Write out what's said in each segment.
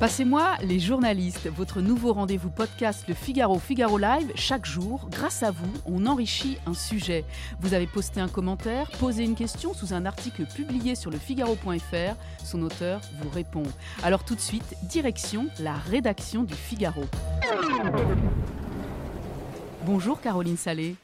Passez-moi les journalistes, votre nouveau rendez-vous podcast Le Figaro Figaro Live. Chaque jour, grâce à vous, on enrichit un sujet. Vous avez posté un commentaire, posé une question sous un article publié sur le Figaro.fr. Son auteur vous répond. Alors tout de suite, direction la rédaction du Figaro. Bonjour Caroline Salé.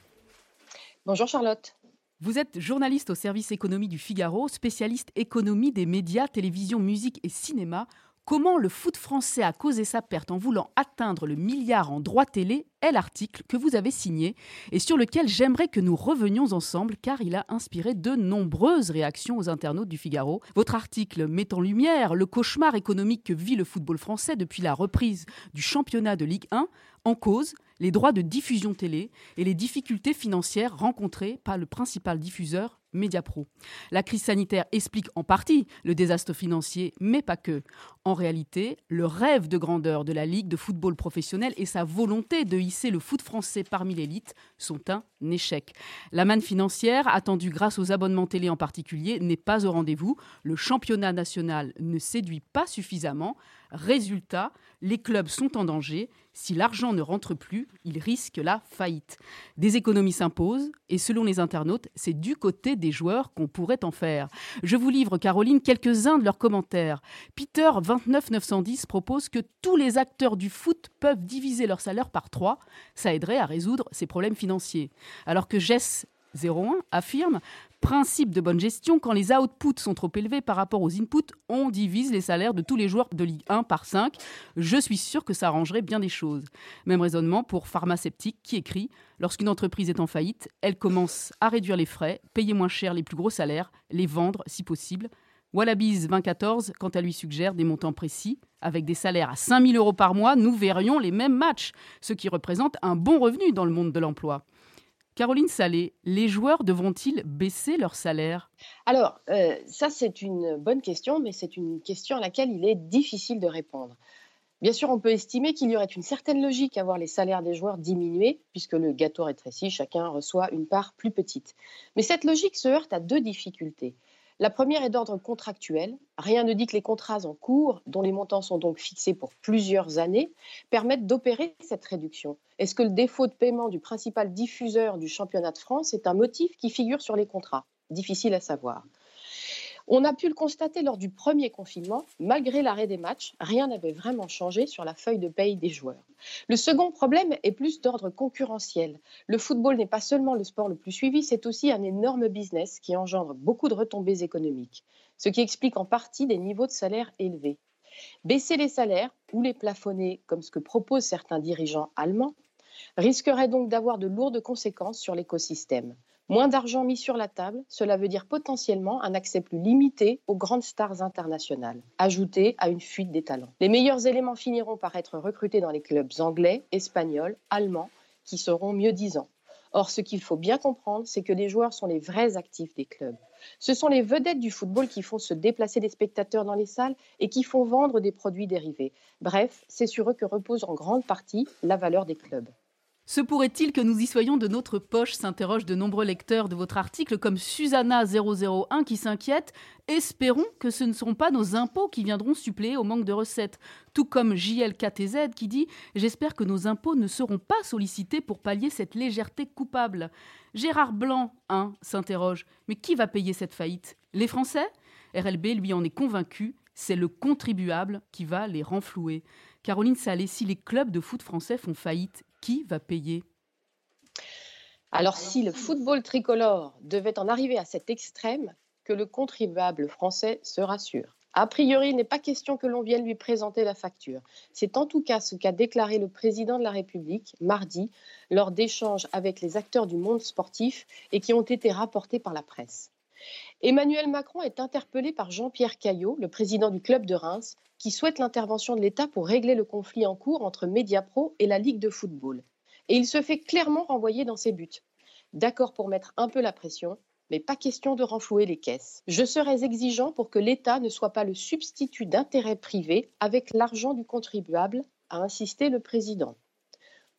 Bonjour Charlotte. Vous êtes journaliste au service économie du Figaro, spécialiste économie des médias, télévision, musique et cinéma. Comment le foot français a causé sa perte en voulant atteindre le milliard en droit télé est l'article que vous avez signé et sur lequel j'aimerais que nous revenions ensemble car il a inspiré de nombreuses réactions aux internautes du Figaro. Votre article met en lumière le cauchemar économique que vit le football français depuis la reprise du championnat de Ligue 1 en cause les droits de diffusion télé et les difficultés financières rencontrées par le principal diffuseur Mediapro. La crise sanitaire explique en partie le désastre financier, mais pas que. En réalité, le rêve de grandeur de la Ligue de football professionnel et sa volonté de hisser le foot français parmi l'élite sont un échec. La manne financière, attendue grâce aux abonnements télé en particulier, n'est pas au rendez-vous. Le championnat national ne séduit pas suffisamment. Résultat, les clubs sont en danger. Si l'argent ne rentre plus, ils risquent la faillite. Des économies s'imposent et selon les internautes, c'est du côté des joueurs qu'on pourrait en faire. Je vous livre, Caroline, quelques-uns de leurs commentaires. Peter 29910 propose que tous les acteurs du foot peuvent diviser leur salaire par trois. Ça aiderait à résoudre ces problèmes financiers. Alors que Jess 01 affirme Principe de bonne gestion, quand les outputs sont trop élevés par rapport aux inputs, on divise les salaires de tous les joueurs de Ligue 1 par 5. Je suis sûr que ça arrangerait bien des choses. Même raisonnement pour Pharmaceutique qui écrit Lorsqu'une entreprise est en faillite, elle commence à réduire les frais, payer moins cher les plus gros salaires, les vendre si possible. Wallabies 2014, quant à lui, suggère des montants précis. Avec des salaires à 5000 euros par mois, nous verrions les mêmes matchs, ce qui représente un bon revenu dans le monde de l'emploi. Caroline Salé, les joueurs devront-ils baisser leur salaire? Alors, euh, ça c'est une bonne question, mais c'est une question à laquelle il est difficile de répondre. Bien sûr, on peut estimer qu'il y aurait une certaine logique à voir les salaires des joueurs diminuer, puisque le gâteau rétrécit, chacun reçoit une part plus petite. Mais cette logique se heurte à deux difficultés. La première est d'ordre contractuel. Rien ne dit que les contrats en cours, dont les montants sont donc fixés pour plusieurs années, permettent d'opérer cette réduction. Est-ce que le défaut de paiement du principal diffuseur du championnat de France est un motif qui figure sur les contrats? Difficile à savoir. On a pu le constater lors du premier confinement, malgré l'arrêt des matchs, rien n'avait vraiment changé sur la feuille de paye des joueurs. Le second problème est plus d'ordre concurrentiel. Le football n'est pas seulement le sport le plus suivi, c'est aussi un énorme business qui engendre beaucoup de retombées économiques, ce qui explique en partie des niveaux de salaire élevés. Baisser les salaires ou les plafonner, comme ce que proposent certains dirigeants allemands, risquerait donc d'avoir de lourdes conséquences sur l'écosystème. Moins d'argent mis sur la table, cela veut dire potentiellement un accès plus limité aux grandes stars internationales, ajouté à une fuite des talents. Les meilleurs éléments finiront par être recrutés dans les clubs anglais, espagnols, allemands, qui seront mieux disants. Or, ce qu'il faut bien comprendre, c'est que les joueurs sont les vrais actifs des clubs. Ce sont les vedettes du football qui font se déplacer des spectateurs dans les salles et qui font vendre des produits dérivés. Bref, c'est sur eux que repose en grande partie la valeur des clubs. Se pourrait-il que nous y soyons de notre poche s'interrogent de nombreux lecteurs de votre article, comme Susanna001 qui s'inquiète. Espérons que ce ne seront pas nos impôts qui viendront suppléer au manque de recettes. Tout comme JLKTZ qui dit J'espère que nos impôts ne seront pas sollicités pour pallier cette légèreté coupable. Gérard Blanc, 1, s'interroge Mais qui va payer cette faillite? Les Français? RLB lui en est convaincu c'est le contribuable qui va les renflouer. Caroline Salé, si les clubs de foot français font faillite, qui va payer? Alors si le football tricolore devait en arriver à cet extrême, que le contribuable français se rassure. A priori, il n'est pas question que l'on vienne lui présenter la facture. C'est en tout cas ce qu'a déclaré le président de la République mardi lors d'échanges avec les acteurs du monde sportif et qui ont été rapportés par la presse. Emmanuel Macron est interpellé par Jean-Pierre Caillot, le président du club de Reims, qui souhaite l'intervention de l'État pour régler le conflit en cours entre Mediapro et la Ligue de football. Et il se fait clairement renvoyer dans ses buts. D'accord pour mettre un peu la pression, mais pas question de renflouer les caisses. Je serais exigeant pour que l'État ne soit pas le substitut d'intérêts privés avec l'argent du contribuable, a insisté le président.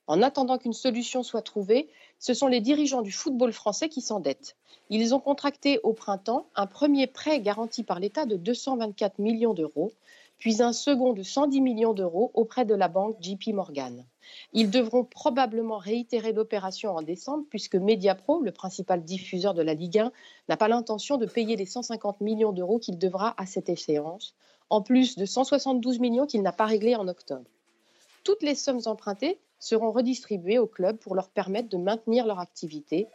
En attendant qu'une solution soit trouvée, ce sont les dirigeants du football français qui s'endettent. Ils ont contracté au printemps un premier prêt garanti par l'État de 224 millions d'euros, puis un second de 110 millions d'euros auprès de la banque JP Morgan. Ils devront probablement réitérer l'opération en décembre puisque Mediapro, le principal diffuseur de la Ligue 1, n'a pas l'intention de payer les 150 millions d'euros qu'il devra à cette échéance, en plus de 172 millions qu'il n'a pas réglés en octobre. Toutes les sommes empruntées seront redistribuées aux clubs pour leur permettre de maintenir leur activité,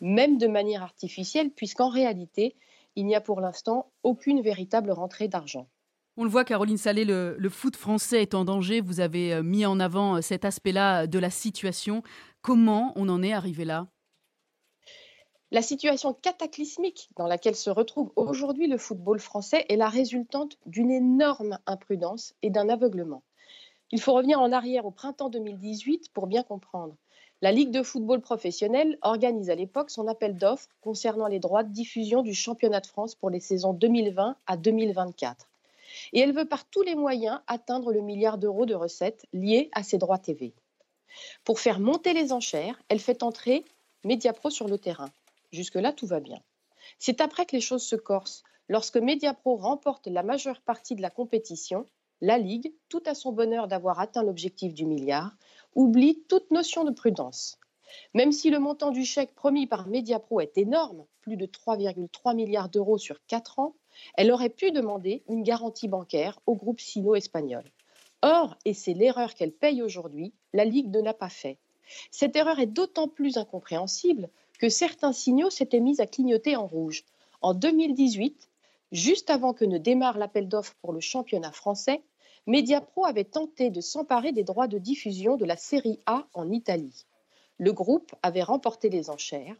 même de manière artificielle, puisqu'en réalité, il n'y a pour l'instant aucune véritable rentrée d'argent. On le voit, Caroline Salé, le, le, foot français est en danger. Vous avez euh, mis en avant euh, cet aspect-là de la situation. Comment on en est arrivé là? La situation cataclysmique dans laquelle se retrouve aujourd'hui le football français est la résultante d'une énorme imprudence et d'un aveuglement. Il faut revenir en arrière au printemps 2018 pour bien comprendre. La Ligue de football professionnel organise à l'époque son appel d'offres concernant les droits de diffusion du championnat de France pour les saisons 2020 à 2024. Et elle veut par tous les moyens atteindre le milliard d'euros de recettes liées à ces droits TV. Pour faire monter les enchères, elle fait entrer Mediapro sur le terrain. Jusque-là, tout va bien. C'est après que les choses se corsent, lorsque Mediapro remporte la majeure partie de la compétition la Ligue, tout à son bonheur d'avoir atteint l'objectif du milliard, oublie toute notion de prudence. Même si le montant du chèque promis par Mediapro est énorme, plus de 3,3 milliards d'euros sur 4 ans, elle aurait pu demander une garantie bancaire au groupe sino-espagnol. Or, et c'est l'erreur qu'elle paye aujourd'hui, la Ligue ne l'a pas fait. Cette erreur est d'autant plus incompréhensible que certains signaux s'étaient mis à clignoter en rouge. En 2018, Juste avant que ne démarre l'appel d'offres pour le championnat français, Mediapro avait tenté de s'emparer des droits de diffusion de la série A en Italie. Le groupe avait remporté les enchères,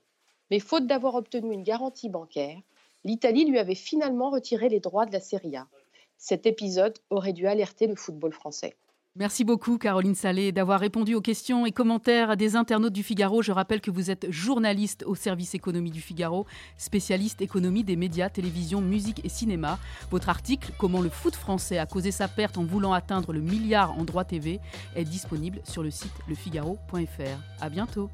mais faute d'avoir obtenu une garantie bancaire, l'Italie lui avait finalement retiré les droits de la série A. Cet épisode aurait dû alerter le football français. Merci beaucoup Caroline Salé d'avoir répondu aux questions et commentaires des internautes du Figaro. Je rappelle que vous êtes journaliste au service économie du Figaro, spécialiste économie des médias, télévision, musique et cinéma. Votre article Comment le foot français a causé sa perte en voulant atteindre le milliard en droit TV est disponible sur le site lefigaro.fr. À bientôt.